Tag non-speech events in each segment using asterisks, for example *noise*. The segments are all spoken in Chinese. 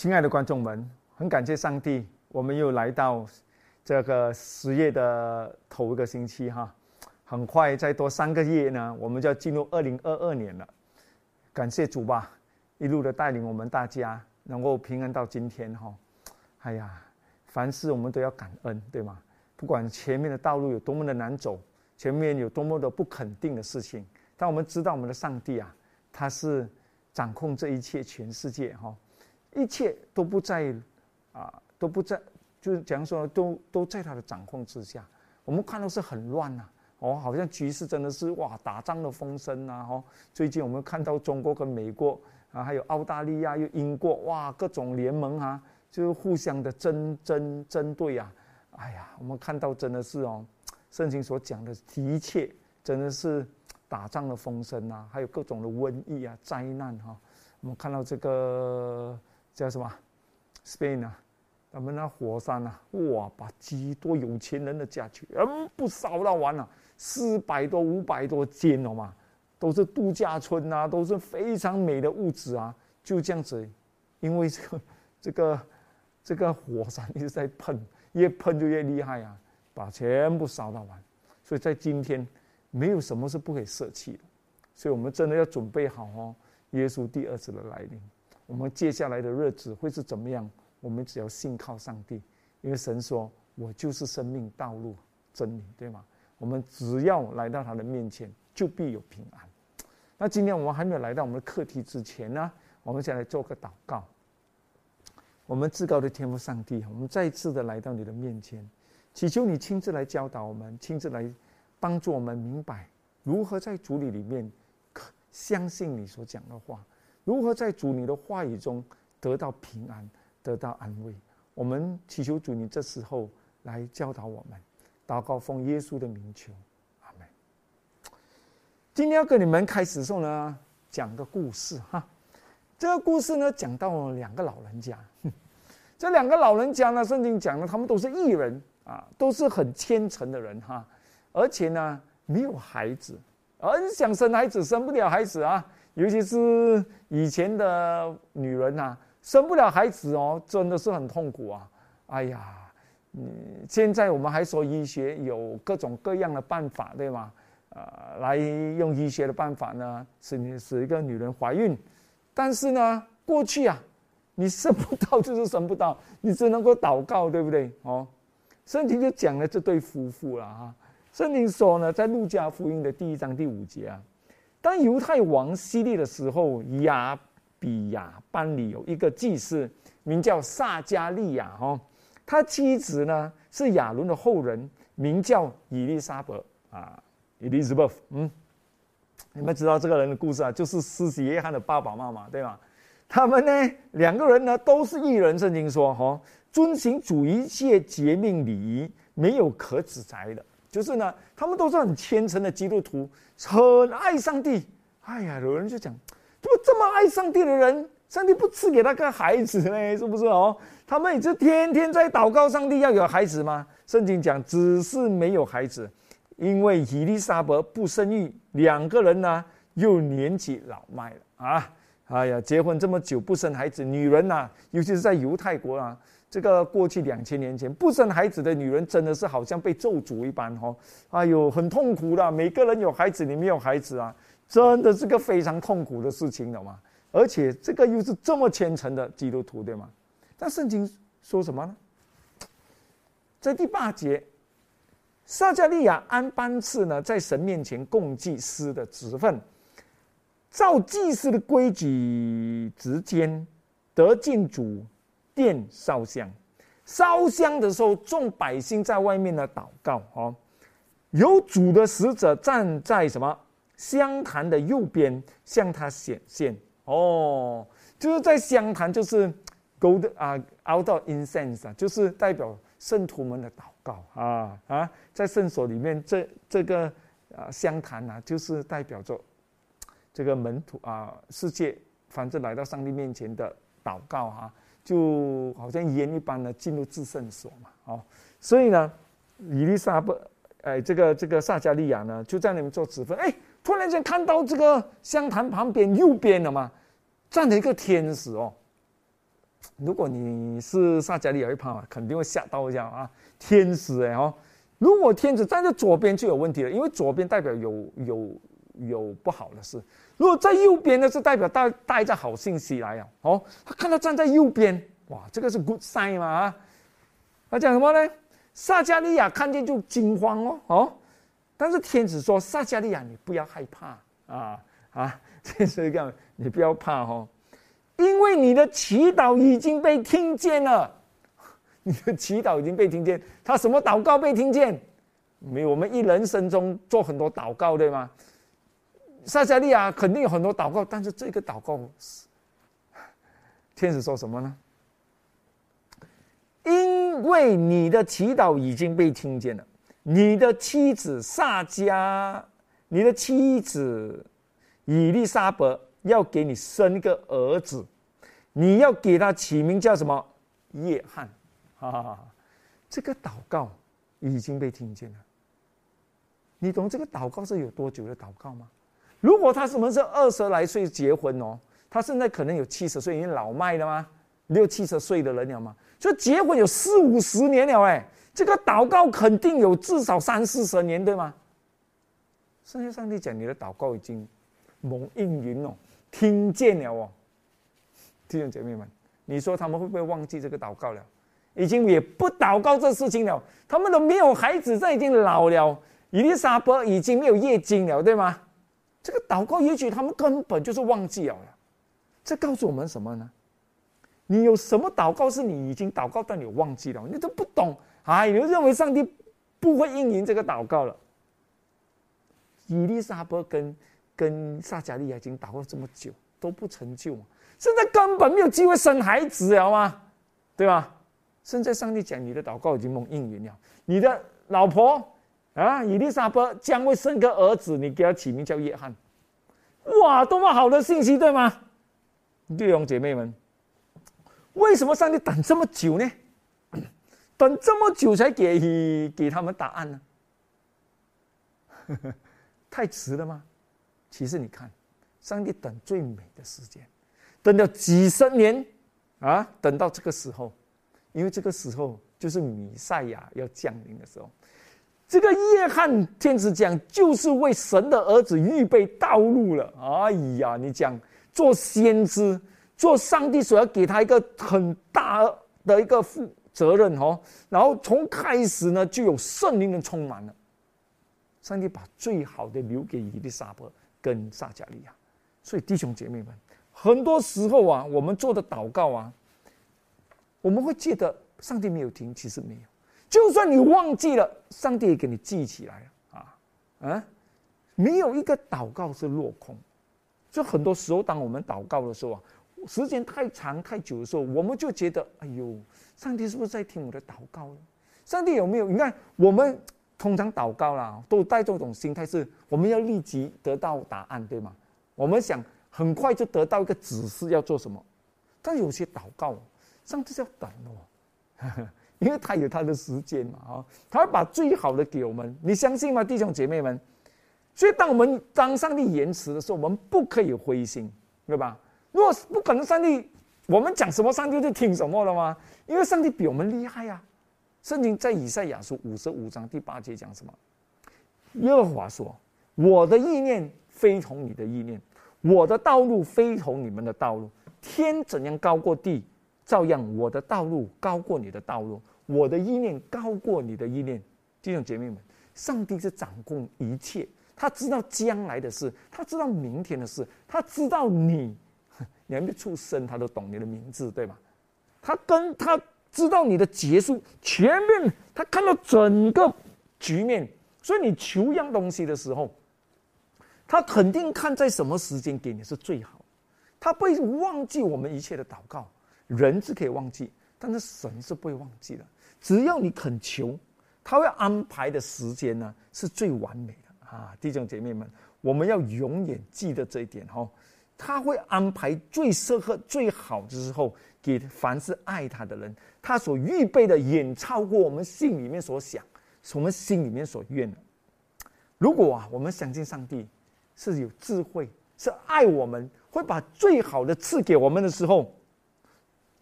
亲爱的观众们，很感谢上帝，我们又来到这个十月的头一个星期哈，很快再多三个月呢，我们就要进入二零二二年了。感谢主吧，一路的带领我们大家能够平安到今天哈。哎呀，凡事我们都要感恩，对吗？不管前面的道路有多么的难走，前面有多么的不肯定的事情，但我们知道我们的上帝啊，他是掌控这一切全世界哈。一切都不在，啊，都不在，就是讲说都都在他的掌控之下。我们看到是很乱呐，哦，好像局势真的是哇，打仗的风声呐，哈。最近我们看到中国跟美国啊，还有澳大利亚又英国，哇，各种联盟啊，就是互相的争争针对啊。哎呀，我们看到真的是哦，圣经所讲的的确真的是打仗的风声呐，还有各种的瘟疫啊，灾难哈。我们看到这个。叫什么？Spain 啊，他们那火山啊，哇，把几多有钱人的家全部烧到完了，四百多、五百多间了嘛，都是度假村啊，都是非常美的物质啊，就这样子，因为这个、这个、这个火山一直在喷，越喷就越厉害啊，把全部烧到完。所以在今天，没有什么是不可以舍弃的，所以我们真的要准备好哦，耶稣第二次的来临。我们接下来的日子会是怎么样？我们只要信靠上帝，因为神说：“我就是生命道路真理，对吗？”我们只要来到他的面前，就必有平安。那今天我们还没有来到我们的课题之前呢，我们先来做个祷告。我们至高的天父上帝，我们再一次的来到你的面前，祈求你亲自来教导我们，亲自来帮助我们明白如何在主里里面相信你所讲的话。如何在主你的话语中得到平安，得到安慰？我们祈求主你这时候来教导我们，祷告奉耶稣的名求，阿门。今天要跟你们开始的时候呢，讲个故事哈。这个故事呢，讲到两个老人家。这两个老人家呢，圣经讲了，他们都是艺人啊，都是很虔诚的人哈，而且呢，没有孩子，很想生孩子，生不了孩子啊。尤其是以前的女人呐，生不了孩子哦，真的是很痛苦啊！哎呀，嗯，现在我们还说医学有各种各样的办法，对吗？呃，来用医学的办法呢，使你使一个女人怀孕。但是呢，过去啊，你生不到就是生不到，你只能够祷告，对不对？哦，圣经就讲了这对夫妇了啊。圣经说呢，在路加福音的第一章第五节啊。当犹太王希利的时候，亚比亚班里有一个祭司，名叫撒加利亚。哈，他妻子呢是亚伦的后人，名叫伊丽莎白啊，Elizabeth。嗯，你们知道这个人的故事啊？就是施洗约翰的爸爸妈妈，对吗？他们呢，两个人呢都是异人。圣经说，哈，遵行主一切节命礼仪，没有可指摘的。就是呢，他们都是很虔诚的基督徒，很爱上帝。哎呀，有人就讲，怎么这么爱上帝的人，上帝不赐给他个孩子呢？*laughs* 是不是哦？他们也就天天在祷告上帝要有孩子吗？圣经讲，只是没有孩子，因为伊丽莎白不生育，两个人呢又年纪老迈了啊！哎呀，结婚这么久不生孩子，女人呐，尤其是在犹太国啊。这个过去两千年前不生孩子的女人真的是好像被咒诅一般哈，哎呦，很痛苦的。每个人有孩子，你没有孩子啊，真的是个非常痛苦的事情的嘛。而且这个又是这么虔诚的基督徒，对吗？但圣经说什么呢？在第八节，撒加利亚安班次呢，在神面前供祭司的职分，照祭司的规矩之间得进主。殿烧香，烧香的时候，众百姓在外面呢祷告。哦，有主的使者站在什么香坛的右边，向他显现。哦，就是在香坛，就是 gold 啊，out of incense 啊，就是代表圣徒们的祷告啊啊，在圣所里面，这这个啊香坛啊，就是代表着这个门徒啊，世界反正来到上帝面前的祷告哈。就好像烟一般的进入至圣所嘛，哦，所以呢，伊丽莎白，哎，这个这个撒加利亚呢，就在那边做指分，哎，突然间看到这个香坛旁边右边了嘛，站了一个天使哦，如果你是撒加利亚一旁啊，肯定会吓到一下啊！天使哎哦，如果天使站在左边就有问题了，因为左边代表有有有不好的事；如果在右边呢，是代表带带着好信息来啊！哦，他看到站在右边，哇，这个是 good sign 嘛啊！他讲什么呢？撒加利亚看见就惊慌哦哦，但是天使说：“撒加利亚，你不要害怕啊啊！”天使讲：“你不要怕哦。”因为你的祈祷已经被听见了，*laughs* 你的祈祷已经被听见。他什么祷告被听见？没有，我们一人生中做很多祷告，对吗？撒加利亚肯定有很多祷告，但是这个祷告，天使说什么呢？因为你的祈祷已经被听见了，你的妻子撒加，你的妻子以利沙伯。要给你生一个儿子，你要给他起名叫什么？叶汉，啊，这个祷告已经被听见了。你懂这个祷告是有多久的祷告吗？如果他什么是二十来岁结婚哦，他现在可能有七十岁，已经老迈了吗？六七十岁的人了吗？就结婚有四五十年了哎，这个祷告肯定有至少三四十年对吗？圣经上帝讲你的祷告已经蒙应允了。听见了哦，弟兄姐妹们，你说他们会不会忘记这个祷告了？已经也不祷告这事情了。他们都没有孩子，这已经老了。伊丽莎白已经没有月经了，对吗？这个祷告，也许他们根本就是忘记了。这告诉我们什么呢？你有什么祷告是你已经祷告，但你忘记了？你都不懂，哎，你就认为上帝不会应允这个祷告了。伊丽莎白跟。跟撒加利亚已经祷告这么久都不成就，现在根本没有机会生孩子了吗？对吧？现在上帝讲你的祷告已经蒙应允了，你的老婆啊，伊丽莎白将会生个儿子，你给他起名叫约翰。哇，多么好的信息，对吗？弟兄姐妹们，为什么上帝等这么久呢？*coughs* 等这么久才给给他们答案呢？*laughs* 太迟了吗？其实你看，上帝等最美的时间，等了几十年啊，等到这个时候，因为这个时候就是弥赛亚要降临的时候。这个约翰天使讲，就是为神的儿子预备道路了。哎呀，你讲做先知，做上帝所要给他一个很大的一个负责任哦。然后从开始呢，就有圣灵的充满了。上帝把最好的留给伊丽莎白。跟撒加利亚，所以弟兄姐妹们，很多时候啊，我们做的祷告啊，我们会记得上帝没有听，其实没有。就算你忘记了，上帝也给你记起来啊啊！没有一个祷告是落空。就很多时候，当我们祷告的时候啊，时间太长太久的时候，我们就觉得，哎呦，上帝是不是在听我的祷告呢？上帝有没有？你看我们。通常祷告啦，都带这种心态，是我们要立即得到答案，对吗？我们想很快就得到一个指示要做什么，但有些祷告，上帝是要等哦，*laughs* 因为他有他的时间嘛，啊，他会把最好的给我们，你相信吗，弟兄姐妹们？所以当我们当上帝延迟的时候，我们不可以灰心，对吧？如果不可能，上帝我们讲什么，上帝就听什么了吗？因为上帝比我们厉害呀。圣经在以赛亚书五十五章第八节讲什么？耶和华说：“我的意念非同你的意念，我的道路非同你们的道路。天怎样高过地，照样我的道路高过你的道路，我的意念高过你的意念。”弟兄姐妹们，上帝是掌控一切，他知道将来的事，他知道明天的事，他知道你，*laughs* 你还没出生，他都懂你的名字，对吧？他跟他。知道你的结束，前面他看到整个局面，所以你求一样东西的时候，他肯定看在什么时间给你是最好。他不会忘记我们一切的祷告，人是可以忘记，但是神是不会忘记的。只要你肯求，他会安排的时间呢是最完美的啊！弟兄姐妹们，我们要永远记得这一点哈。他会安排最适合、最好的时候给凡是爱他的人。他所预备的远超过我们心里面所想、我们心里面所愿的。如果啊，我们相信上帝是有智慧、是爱我们，会把最好的赐给我们的时候，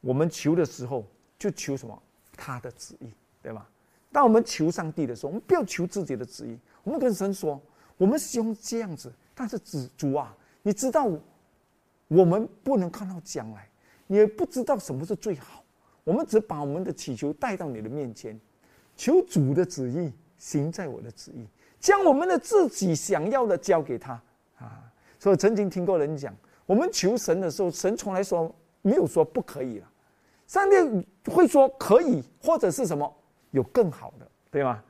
我们求的时候就求什么？他的旨意，对吧？当我们求上帝的时候，我们不要求自己的旨意。我们跟神说，我们希望这样子。但是主主啊，你知道，我们不能看到将来，你也不知道什么是最好。我们只把我们的祈求带到你的面前，求主的旨意行在我的旨意，将我们的自己想要的交给他啊。所以曾经听过人讲，我们求神的时候，神从来说没有说不可以了。上帝会说可以，或者是什么有更好的，对吗？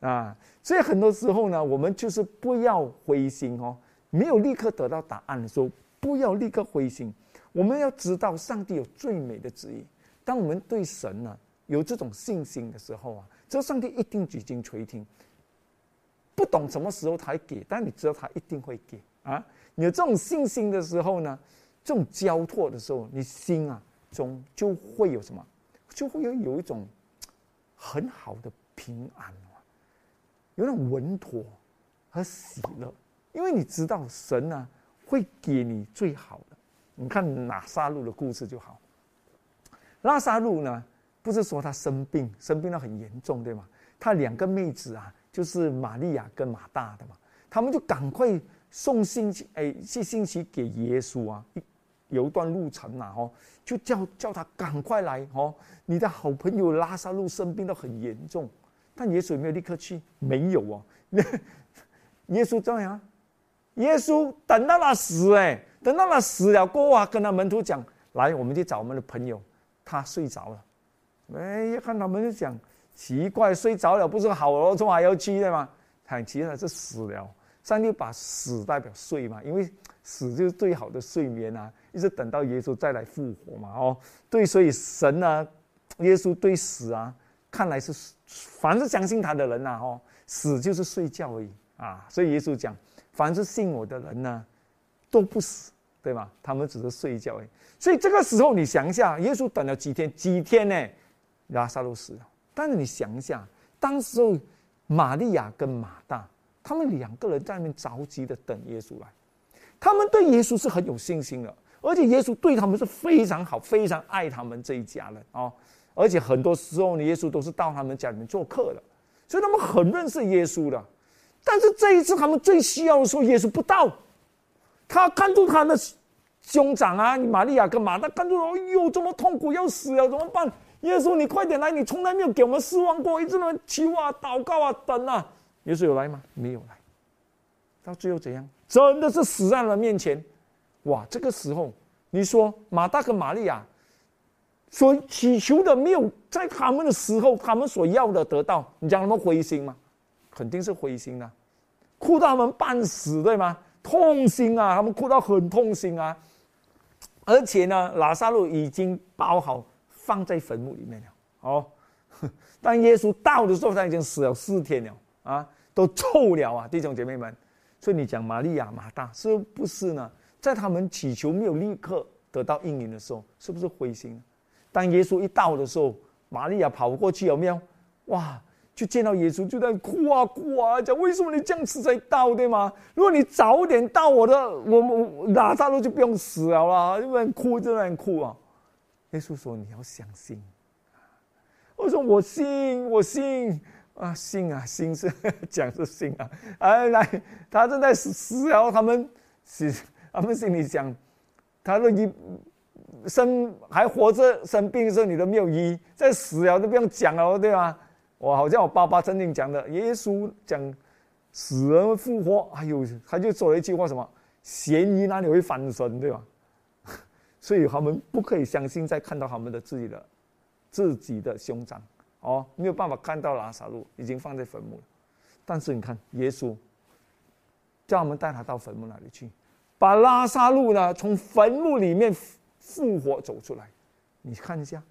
啊，所以很多时候呢，我们就是不要灰心哦。没有立刻得到答案的时候，不要立刻灰心。我们要知道，上帝有最美的旨意。当我们对神呢有这种信心的时候啊，这上帝一定举经垂听。不懂什么时候他给，但你知道他一定会给啊。有这种信心的时候呢，这种交托的时候，你心啊。中就会有什么，就会有有一种很好的平安啊，有那种稳妥和喜乐，因为你知道神呢会给你最好的。你看拿撒路的故事就好，拉萨路呢不是说他生病，生病到很严重对吗？他两个妹子啊，就是玛利亚跟马大的嘛，他们就赶快送信息，哎，寄信息给耶稣啊。有一段路程呐，哦，就叫叫他赶快来哦！你的好朋友拉萨路生病到很严重，但耶稣有没有立刻去？没有哦。*laughs* 耶稣这样，耶稣等到他死，哎，等到他死了过后啊，跟他门徒讲：“来，我们去找我们的朋友，他睡着了。”哎，一看他们就讲：“奇怪，睡着了不是好了，怎么还要去的吗？”很奇怪，是死了。上帝把死代表睡嘛，因为死就是最好的睡眠啊。一直等到耶稣再来复活嘛，哦，对，所以神呢，耶稣对死啊，看来是凡是相信他的人呐，哦，死就是睡觉而已啊。所以耶稣讲，凡是信我的人呢，都不死，对吧？他们只是睡觉而已。所以这个时候你想一下，耶稣等了几天？几天呢？拉萨路死了。但是你想一下，当时候玛利亚跟马大，他们两个人在那边着急的等耶稣来，他们对耶稣是很有信心的。而且耶稣对他们是非常好，非常爱他们这一家人哦。而且很多时候呢，耶稣都是到他们家里面做客的，所以他们很认识耶稣的。但是这一次他们最需要的时候，耶稣不到。他看住他的兄长啊，玛利亚跟马大，看住哎呦，这么痛苦要死了，怎么办？耶稣，你快点来！你从来没有给我们失望过，一直在求啊、祷告啊、等啊。耶稣有来吗？没有来。到最后怎样？真的是死在了面前。哇，这个时候，你说马大跟玛利亚所祈求的没有在他们的时候，他们所要的得到，你讲他们灰心吗？肯定是灰心啊，哭到他们半死，对吗？痛心啊，他们哭到很痛心啊。而且呢，拉萨路已经包好放在坟墓里面了。哦，*laughs* 当耶稣到的时候，他已经死了四天了啊，都臭了啊，弟兄姐妹们。所以你讲玛利亚、马大是不是呢？在他们祈求没有立刻得到应允的时候，是不是灰心？当耶稣一到的时候，玛利亚跑过去有没有？哇，就见到耶稣就在哭啊哭啊，讲为什么你这样子才到对吗？如果你早点到，我的我我拉萨路就不用死了啦，因为哭就在哭啊。耶稣说你要相信。我说我信我信啊信啊信 *laughs* 是讲是信啊，哎来他正在死死了，他们是。他们心里想，他说你生还活着生病的时候你都没有医，在死了都不用讲了，对吧？我好像我爸爸曾经讲的，耶稣讲死人复活，哎呦，他就说了一句话什么？咸鱼哪里会翻身，对吧？*laughs* 所以他们不可以相信，再看到他们的自己的自己的兄长哦，没有办法看到拉萨路已经放在坟墓了。但是你看，耶稣叫我们带他到坟墓那里去。把拉萨路呢从坟墓里面复活走出来，你看一下，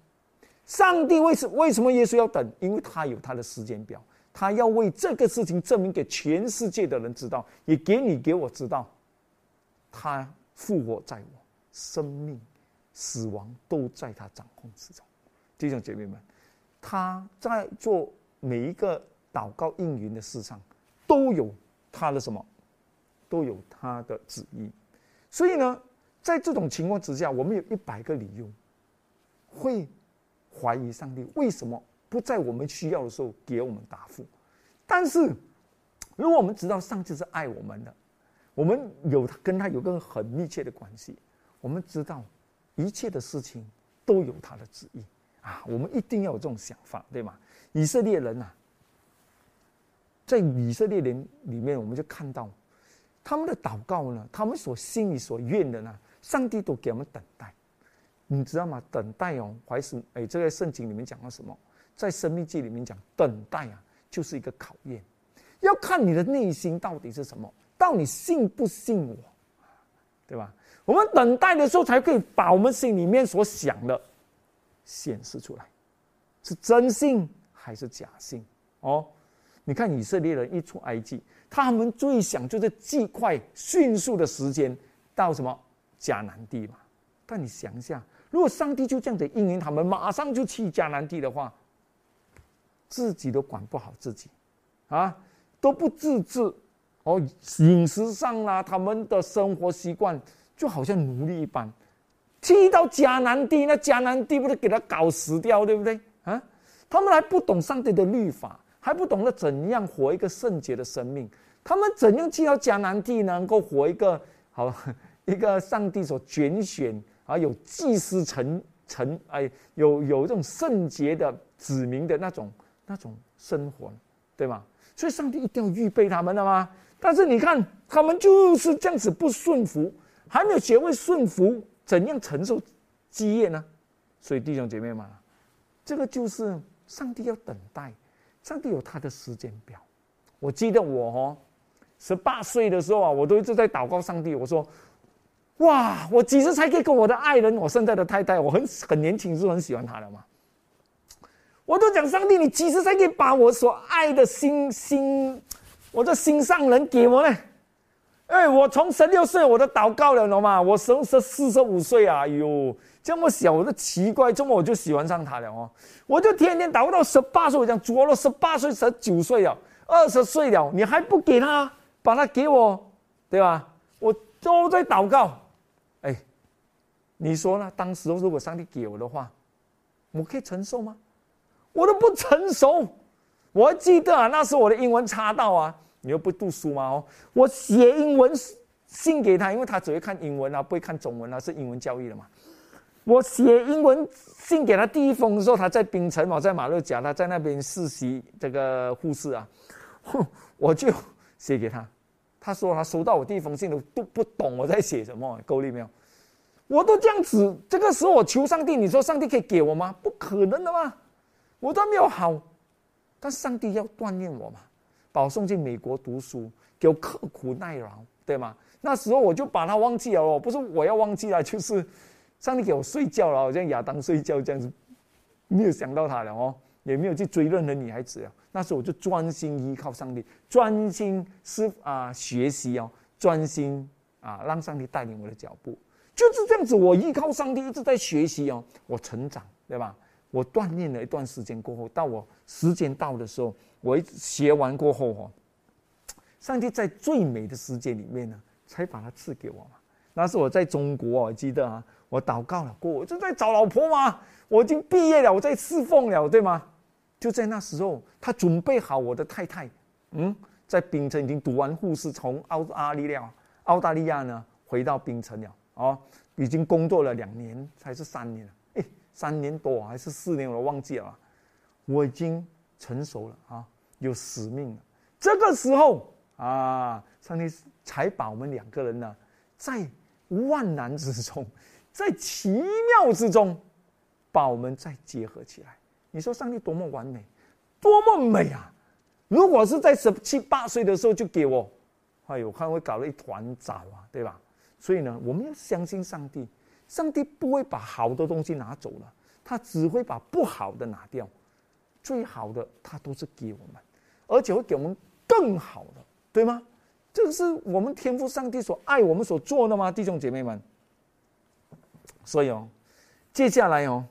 上帝为什为什么耶稣要等？因为他有他的时间表，他要为这个事情证明给全世界的人知道，也给你给我知道，他复活在我，生命、死亡都在他掌控之中。弟兄姐妹们，他在做每一个祷告应允的事上，都有他的什么，都有他的旨意。所以呢，在这种情况之下，我们有一百个理由，会怀疑上帝为什么不在我们需要的时候给我们答复。但是，如果我们知道上帝是爱我们的，我们有跟他有个很密切的关系，我们知道一切的事情都有他的旨意啊！我们一定要有这种想法，对吗？以色列人呐，在以色列人里面，我们就看到他们的祷告呢，他们所心里所愿的呢，上帝都给我们等待。你知道吗？等待哦，怀是哎，这个圣经里面讲了什么？在生命记里面讲，等待啊，就是一个考验，要看你的内心到底是什么。到底信不信我，对吧？我们等待的时候，才可以把我们心里面所想的显示出来，是真信还是假信？哦，你看以色列人一出埃及，他们最想就是尽快、迅速的时间到什么迦南地嘛。但你想一下，如果上帝就这样子应允他们，马上就去迦南地的话，自己都管不好自己，啊，都不自制。哦，饮食上啦，他们的生活习惯就好像奴隶一般。去到迦南地，那迦南地不是给他搞死掉，对不对啊？他们还不懂上帝的律法，还不懂得怎样活一个圣洁的生命。他们怎样去到迦南地，能够活一个好 *laughs* 一个上帝所拣选啊，有祭司成成哎，有有这种圣洁的子民的那种那种生活，对吗？所以上帝一定要预备他们的吗？但是你看，他们就是这样子不顺服，还没有学会顺服，怎样承受基业呢？所以弟兄姐妹们，这个就是上帝要等待，上帝有他的时间表。我记得我哦，十八岁的时候啊，我都一直在祷告上帝，我说：哇，我几时才可以跟我的爱人，我现在的太太，我很很年轻，是很喜欢她的嘛。我都讲上帝，你几时才可以把我所爱的心心？我的心上人给我呢？哎，我从十六岁我都祷告了，懂吗？我十十四十五岁啊，哎呦，这么小，我都奇怪，这么我就喜欢上他了哦？我就天天祷告到十八岁，我讲做了十八岁、十九岁了，二十岁了，你还不给他，把他给我，对吧？我都在祷告，哎，你说呢？当时如果上帝给我的话，我可以承受吗？我都不成熟。我还记得啊，那时我的英文差到啊，你又不读书吗？哦，我写英文信给他，因为他只会看英文啊，不会看中文啊，是英文教育的嘛。我写英文信给他第一封的时候，他在槟城嘛，在马六甲，他在那边实习这个护士啊，哼 *laughs* 我就写给他，他说他收到我第一封信都都不懂我在写什么，够力没有？我都这样子，这个时候我求上帝，你说上帝可以给我吗？不可能的嘛，我都没有好。但上帝要锻炼我嘛，保送进美国读书，给我刻苦耐劳，对吗？那时候我就把他忘记了哦，不是我要忘记了，就是上帝给我睡觉了，好像亚当睡觉这样子，没有想到他了哦，也没有去追任何女孩子了。那时候我就专心依靠上帝，专心是啊学习哦，专心啊让上帝带领我的脚步，就是这样子。我依靠上帝一直在学习哦，我成长，对吧？我锻炼了一段时间过后，到我时间到的时候，我一学完过后哦，上帝在最美的时间里面呢，才把它赐给我嘛。那是我在中国，我记得啊，我祷告了过，我正在找老婆嘛，我已经毕业了，我在侍奉了，对吗？就在那时候，他准备好我的太太，嗯，在槟城已经读完护士，从澳大利亚澳大利亚呢回到槟城了，哦，已经工作了两年还是三年了。三年多还是四年，我忘记了。我已经成熟了啊，有使命了。这个时候啊，上帝才把我们两个人呢，在万难之中，*laughs* 在奇妙之中，把我们再结合起来。你说上帝多么完美，多么美啊！如果是在十七八岁的时候就给我，哎呦，看会搞得一团糟啊，对吧？所以呢，我们要相信上帝。上帝不会把好的东西拿走了，他只会把不好的拿掉，最好的他都是给我们，而且会给我们更好的，对吗？这个是我们天赋上帝所爱我们所做的吗，弟兄姐妹们？所以哦，接下来哦，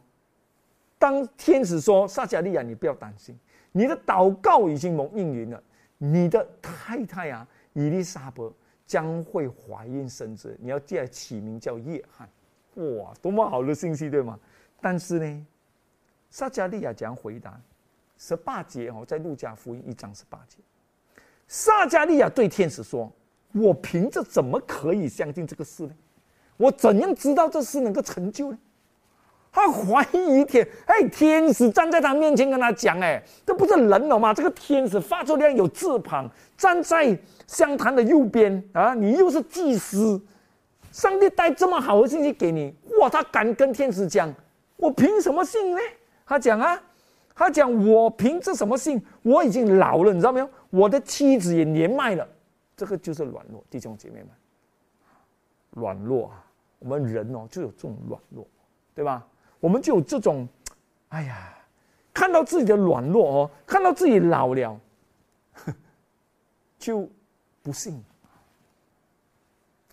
当天使说撒加利亚，你不要担心，你的祷告已经蒙应允了，你的太太啊，伊丽莎白将会怀孕生子，你要记得起名叫约翰。哇，多么好的信息，对吗？但是呢，撒加利亚怎样回答？十八节哦，在路加福音一章十八节，撒加利亚对天使说：“我凭着怎么可以相信这个事呢？我怎样知道这事能够成就呢？”他怀疑天，哎，天使站在他面前跟他讲：“哎，这不是人了吗？这个天使发出亮有翅膀，站在香坛的右边啊！你又是祭司，上帝带这么好的信息给你，哇！他敢跟天使讲，我凭什么信呢？他讲啊，他讲我凭着什么信？我已经老了，你知道没有？我的妻子也年迈了，这个就是软弱，弟兄姐妹们，软弱啊！我们人哦，就有这种软弱，对吧？”我们就有这种，哎呀，看到自己的软弱哦，看到自己老了，*laughs* 就不信，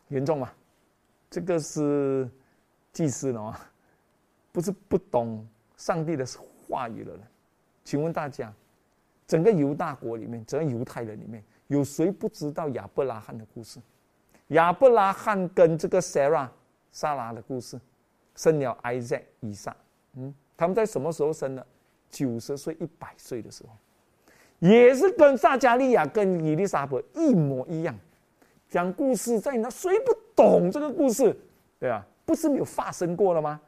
严重吗？这个是祭司了啊，*laughs* 不是不懂上帝的话语的人。请问大家，整个犹大国里面，整个犹太人里面有谁不知道亚伯拉罕的故事？亚伯拉罕跟这个 Sarah 萨拉的故事？生了 Isaac 以撒，嗯，他们在什么时候生的？九十岁、一百岁的时候，也是跟撒加利亚、跟伊丽莎白一模一样。讲故事在那，谁不懂这个故事？对啊，不是没有发生过了吗？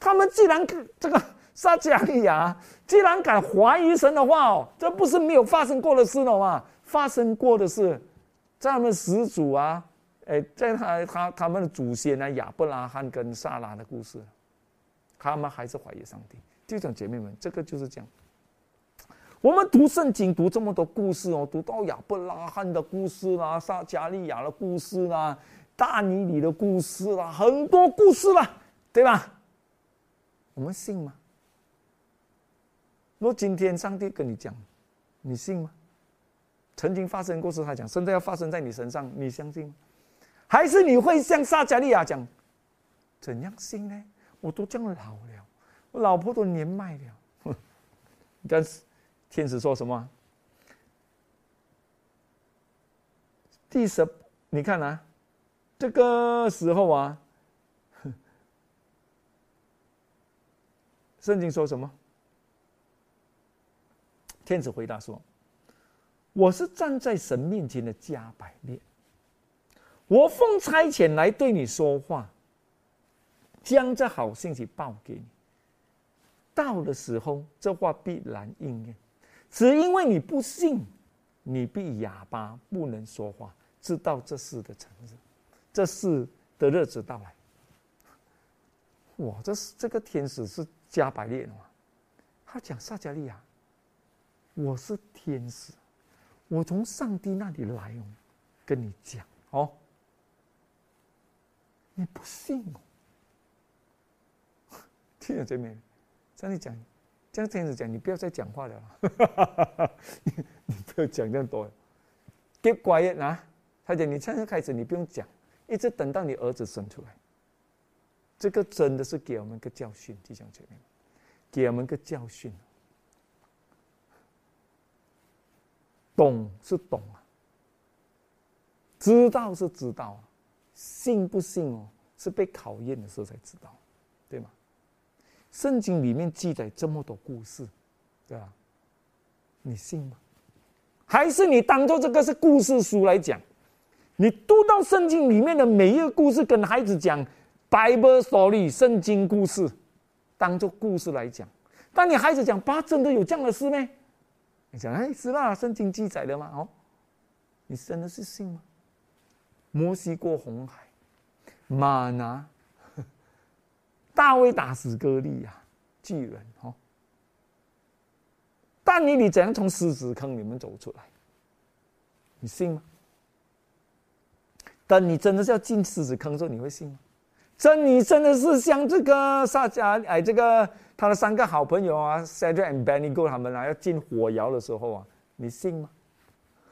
他们既然这个撒加利亚既然敢怀疑神的话哦，这不是没有发生过的事了吗？发生过的事，在他们始祖啊。哎，在他他他们的祖先呢，亚伯拉罕跟撒拉的故事，他们还是怀疑上帝。弟兄姐妹们，这个就是这样。我们读圣经读这么多故事哦，读到亚伯拉罕的故事啦，撒加利亚的故事啦，大尼里的故事啦，很多故事啦，对吧？我们信吗？若今天上帝跟你讲，你信吗？曾经发生过事，他讲现在要发生在你身上，你相信吗？还是你会像撒加利亚讲，怎样信呢？我都这样老了，我老婆都年迈了。但 *laughs* 是天使说什么？第十，你看啊，这个时候啊，*laughs* 圣经说什么？天使回答说：“我是站在神面前的加百列。”我奉差遣来对你说话，将这好信息报给你。到的时候，这话必然应验。只因为你不信，你必哑巴，不能说话，知道这事的成日，这事的日子到来。哇，这是这个天使是加百列的嘛？他讲撒加利亚，我是天使，我从上帝那里来哦，跟你讲哦。你不信哦？听见这面，这样讲，这样这样子讲，你不要再讲话了。*laughs* 你不要讲这样多，get quiet 啊！他讲你现在开始，你不用讲，一直等到你儿子生出来。这个真的是给我们个教训，弟兄姐妹，给我们个教训。懂是懂啊，知道是知道啊。信不信哦？是被考验的时候才知道，对吗？圣经里面记载这么多故事，对吧？你信吗？还是你当做这个是故事书来讲？你读到圣经里面的每一个故事，跟孩子讲 Bible story 圣经故事，当做故事来讲。当你孩子讲，爸，真的有这样的事吗？你讲，哎，是啦，圣经记载的嘛，哦，你真的是信吗？摩西过红海，马拿大卫打死歌利亚巨人哦。但你你怎样从狮子坑里面走出来？你信吗？但你真的是要进狮子坑的时候，你会信吗？真你真的是像这个撒迦哎，这个他的三个好朋友啊 s a d r a and Benny Go 他们啊，要进火窑的时候啊，你信吗？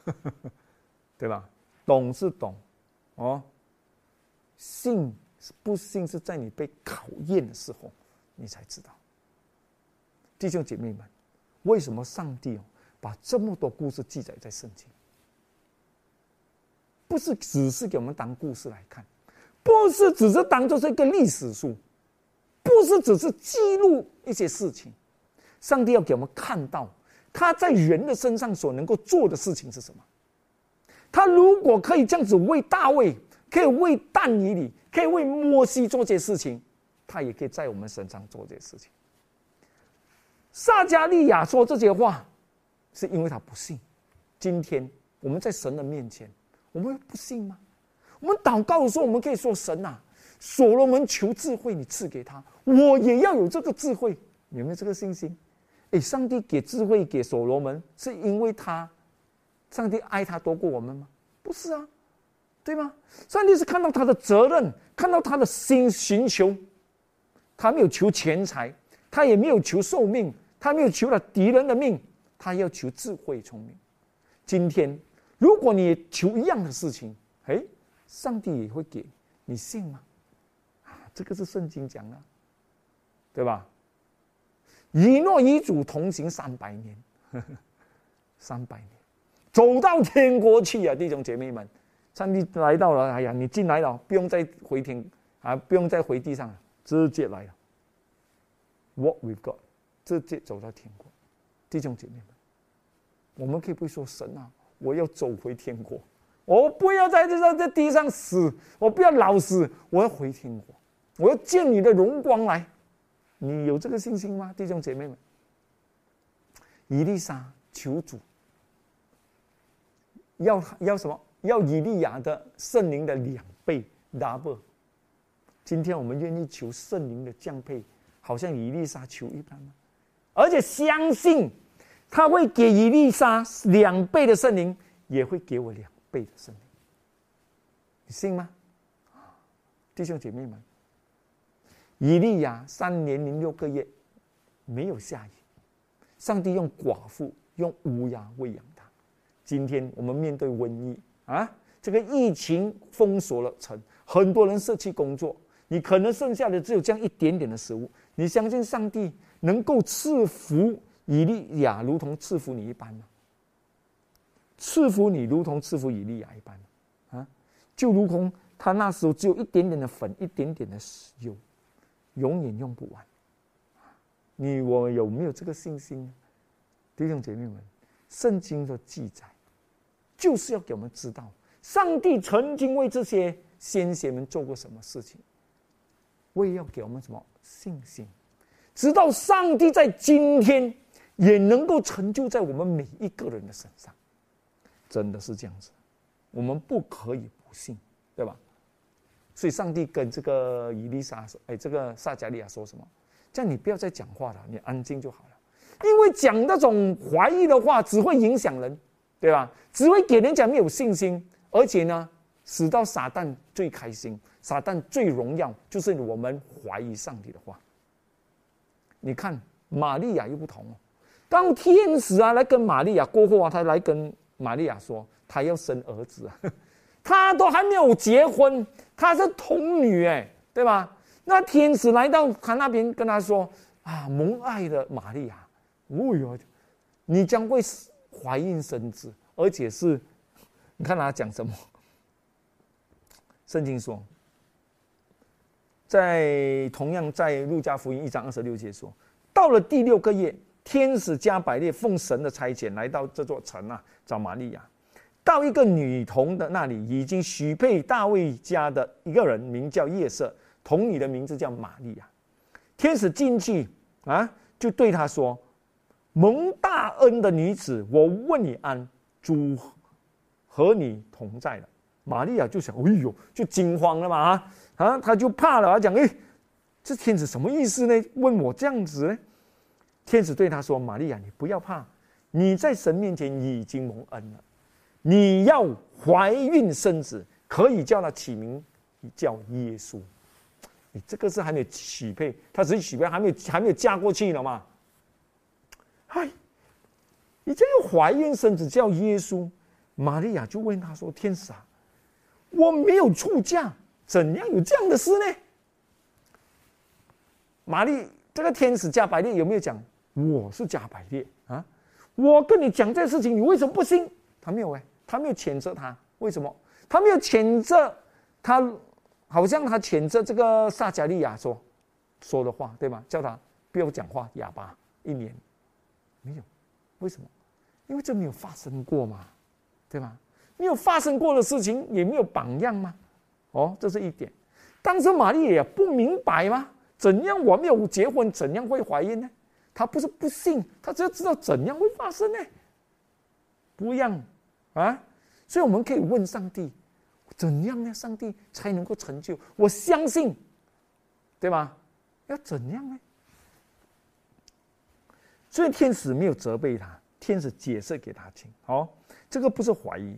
*laughs* 对吧？懂是懂。哦，信不信是在你被考验的时候，你才知道。弟兄姐妹们，为什么上帝哦把这么多故事记载在圣经？不是只是给我们当故事来看，不是只是当做是一个历史书，不是只是记录一些事情，上帝要给我们看到他在人的身上所能够做的事情是什么。他如果可以这样子为大卫，可以为但以理，可以为摩西做这些事情，他也可以在我们身上做这些事情。撒加利亚说这些话，是因为他不信。今天我们在神的面前，我们不信吗？我们祷告的时候，我们可以说：“神啊，所罗门求智慧，你赐给他，我也要有这个智慧。”有没有这个信心？哎，上帝给智慧给所罗门，是因为他。上帝爱他多过我们吗？不是啊，对吗？上帝是看到他的责任，看到他的心寻求，他没有求钱财，他也没有求寿命，他没有求了敌人的命，他要求智慧聪明。今天，如果你求一样的事情，哎，上帝也会给你信吗？啊，这个是圣经讲的，对吧？以诺与主同行三百年，呵 *laughs* 呵三百年。走到天国去啊，弟兄姐妹们，上帝来到了，哎呀，你进来了，不用再回天啊，不用再回地上了，直接来了。What we've got，直接走到天国，弟兄姐妹们，我们可以不说神啊，我要走回天国，我不要在这上在地上死，我不要老死，我要回天国，我要见你的荣光来。你有这个信心吗，弟兄姐妹们？伊丽莎求主。要要什么？要以利亚的圣灵的两倍 double。今天我们愿意求圣灵的降配，好像以利沙求一般吗？而且相信他会给以利沙两倍的圣灵，也会给我两倍的圣灵。你信吗？弟兄姐妹们，以利亚三年零六个月没有下雨，上帝用寡妇用乌鸦喂养他。今天我们面对瘟疫啊，这个疫情封锁了城，很多人失去工作，你可能剩下的只有这样一点点的食物。你相信上帝能够赐福以利亚，如同赐福你一般吗？赐福你如同赐福以利亚一般啊，就如同他那时候只有一点点的粉，一点点的油，永远用不完。你我有没有这个信心？弟兄姐妹们，圣经的记载。就是要给我们知道，上帝曾经为这些先贤们做过什么事情，为要给我们什么信心，直到上帝在今天也能够成就在我们每一个人的身上，真的是这样子，我们不可以不信，对吧？所以上帝跟这个伊丽莎说：“哎，这个撒加利亚说什么？叫你不要再讲话了，你安静就好了，因为讲那种怀疑的话只会影响人。”对吧？只会给人家没有信心，而且呢，使到撒旦最开心，撒旦最荣耀，就是我们怀疑上帝的话。你看玛利亚又不同哦，当天使啊来跟玛利亚过后啊，他来跟玛利亚说，他要生儿子啊，*laughs* 他都还没有结婚，他是童女哎，对吧？那天使来到他那边跟他说啊，蒙爱的玛利亚，哦哟，你将会死。怀孕生子，而且是，你看他讲什么？圣经说，在同样在路加福音一章二十六节说，到了第六个月，天使加百列奉神的差遣来到这座城啊，找玛利亚，到一个女童的那里，已经许配大卫家的一个人，名叫夜色，童女的名字叫玛利亚。天使进去啊，就对他说。蒙大恩的女子，我问你安，主和你同在了。玛利亚就想，哎呦，就惊慌了嘛啊啊，她就怕了，她讲，哎，这天使什么意思呢？问我这样子呢？天使对她说：“玛利亚，你不要怕，你在神面前已经蒙恩了，你要怀孕生子，可以叫他起名叫耶稣。你这个是还没有许配，他只是许配，还没有还没有嫁过去了嘛。”嗨，你这个怀孕生子叫耶稣，玛利亚就问他说：“天使啊，我没有出嫁，怎样有这样的事呢？”玛丽这个天使加百列有没有讲我是加百列啊？我跟你讲这事情，你为什么不信？他没有哎，他没有谴责他，为什么？他没有谴责他，好像他谴责这个撒加利亚说：“说的话，对吗？叫他不要讲话，哑巴一年没有，为什么？因为这没有发生过嘛，对吧？没有发生过的事情，也没有榜样吗？哦，这是一点。当时玛丽也不明白吗？怎样我没有结婚，怎样会怀孕呢？她不是不信，她只要知道怎样会发生呢？不一样啊！所以我们可以问上帝：怎样呢？上帝才能够成就？我相信，对吧？要怎样呢？所以天使没有责备他，天使解释给他听。好，这个不是怀疑。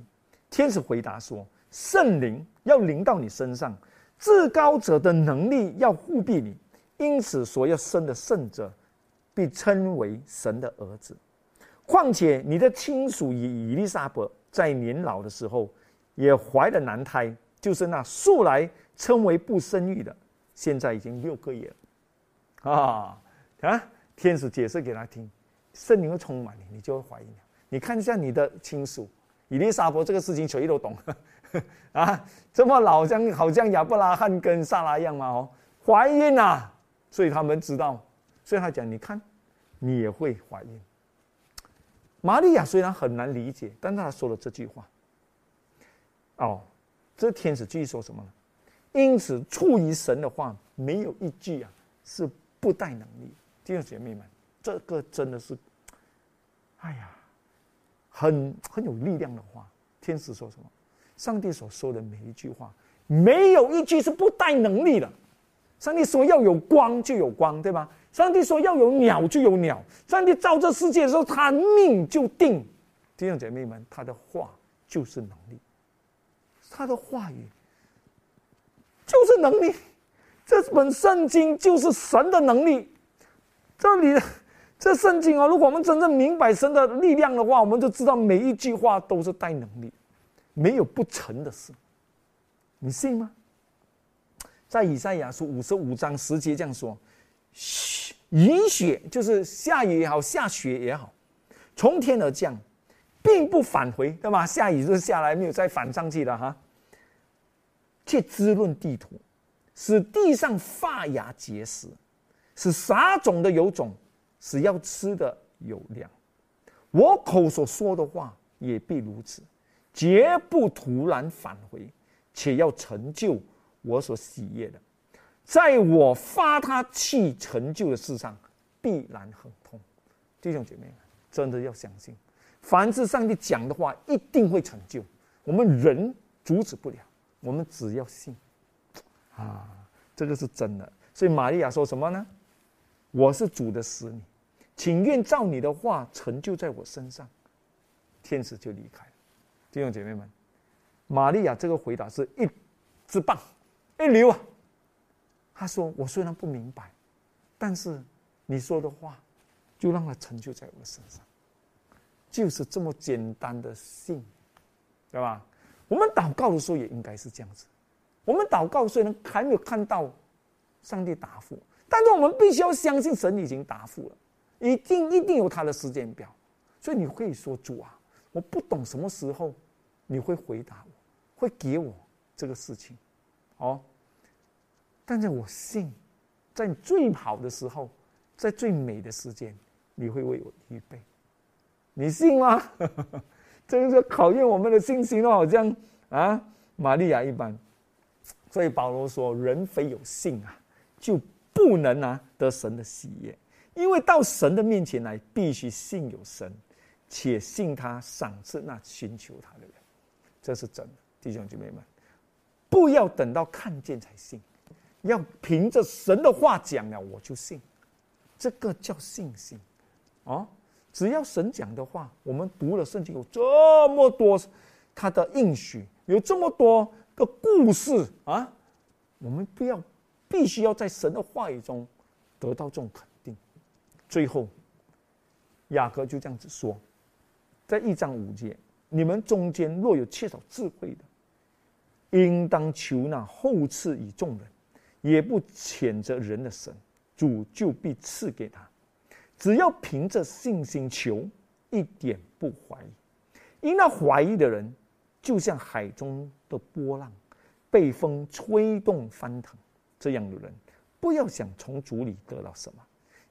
天使回答说：“圣灵要临到你身上，至高者的能力要护庇你，因此所要生的圣者，被称为神的儿子。况且你的亲属以以利沙伯在年老的时候，也怀了男胎，就是那素来称为不生育的，现在已经六个月了。啊啊！天使解释给他听，圣灵会充满你，你就会怀孕了。你看一下你的亲属。”以利沙伯这个事情谁都懂，啊，这么老像好像亚伯拉罕跟萨拉一样嘛哦，怀孕啊，所以他们知道，所以他讲，你看，你也会怀孕。玛利亚虽然很难理解，但是他说了这句话。哦，这天使继续说什么呢？因此，出于神的话，没有一句啊是不带能力。弟兄姐妹们，这个真的是，哎呀。很很有力量的话，天使说什么？上帝所说的每一句话，没有一句是不带能力的。上帝说要有光就有光，对吧？上帝说要有鸟就有鸟。上帝造这世界的时候，他命就定。弟兄姐妹们，他的话就是能力，他的话语就是能力。这本圣经就是神的能力。这里。这圣经啊，如果我们真正明白神的力量的话，我们就知道每一句话都是带能力，没有不成的事。你信吗？在以赛亚书五十五章十节这样说：“雨雪就是下雨也好，下雪也好，从天而降，并不返回，对吧？下雨就是下来，没有再返上去了哈。却滋润地土，使地上发芽结实，使撒种的有种。”是要吃的有量，我口所说的话也必如此，绝不突然返回，且要成就我所喜悦的，在我发他去成就的事上，必然很通。弟兄姐妹们，真的要相信，凡是上帝讲的话，一定会成就。我们人阻止不了，我们只要信，啊，这个是真的。所以玛利亚说什么呢？我是主的使女。请愿照你的话成就在我身上，天使就离开了。弟兄姐妹们，玛利亚这个回答是一之棒，一流啊！他说：“我虽然不明白，但是你说的话，就让它成就在我身上，就是这么简单的信，对吧？我们祷告的时候也应该是这样子。我们祷告虽然还没有看到上帝答复，但是我们必须要相信神已经答复了。”一定一定有他的时间表，所以你可以说主啊，我不懂什么时候你会回答我，会给我这个事情，哦。但是我信，在最好的时候，在最美的时间，你会为我预备。你信吗？*laughs* 这个是考验我们的信心哦，好像啊，玛利亚一般。所以保罗说，人非有信啊，就不能拿得神的喜悦。因为到神的面前来，必须信有神，且信他赏赐那寻求他的人，这是真的，弟兄姐妹们，不要等到看见才信，要凭着神的话讲了，我就信，这个叫信心，哦，只要神讲的话，我们读了圣经有这么多他的应许，有这么多个故事啊，我们不要，必须要在神的话语中得到这种肯定。最后，雅各就这样子说，在一章五节，你们中间若有缺少智慧的，应当求那后赐以众人，也不谴责人的神，主就必赐给他。只要凭着信心求，一点不怀疑。因那怀疑的人，就像海中的波浪，被风吹动翻腾。这样的人，不要想从主里得到什么。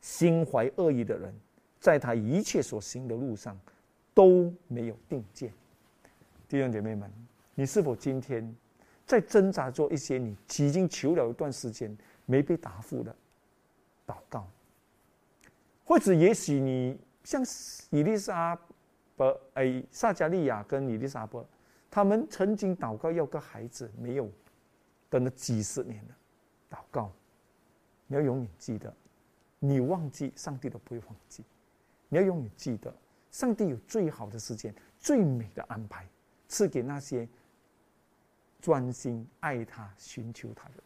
心怀恶意的人，在他一切所行的路上都没有定见。弟兄姐妹们，你是否今天在挣扎做一些你已经求了一段时间没被答复的祷告？或者也许你像伊丽莎伯、哎撒加利亚跟伊丽莎伯，他们曾经祷告要个孩子，没有，等了几十年了，祷告，你要永远记得。你忘记，上帝都不会忘记。你要永远记得，上帝有最好的时间、最美的安排，赐给那些专心爱他、寻求他的人。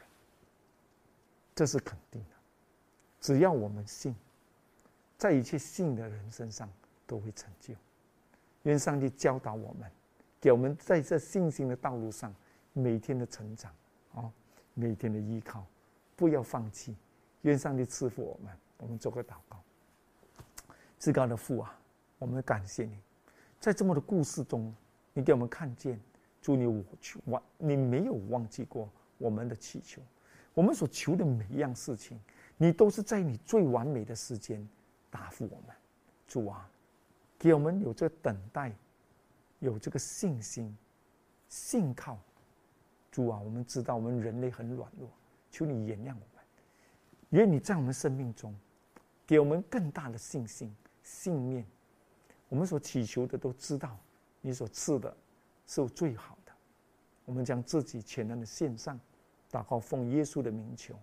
这是肯定的。只要我们信，在一切信的人身上都会成就。愿上帝教导我们，给我们在这信心的道路上每天的成长，啊，每天的依靠，不要放弃。愿上帝赐福我们。我们做个祷告。至高的父啊，我们感谢你，在这么多故事中，你给我们看见，祝你我求忘，你没有忘记过我们的祈求。我们所求的每一样事情，你都是在你最完美的时间答复我们。主啊，给我们有这个等待，有这个信心，信靠。主啊，我们知道我们人类很软弱，求你原谅我们。愿你在我们生命中。给我们更大的信心、信念。我们所祈求的都知道，你所赐的是最好的。我们将自己全然的献上，祷告奉耶稣的名求，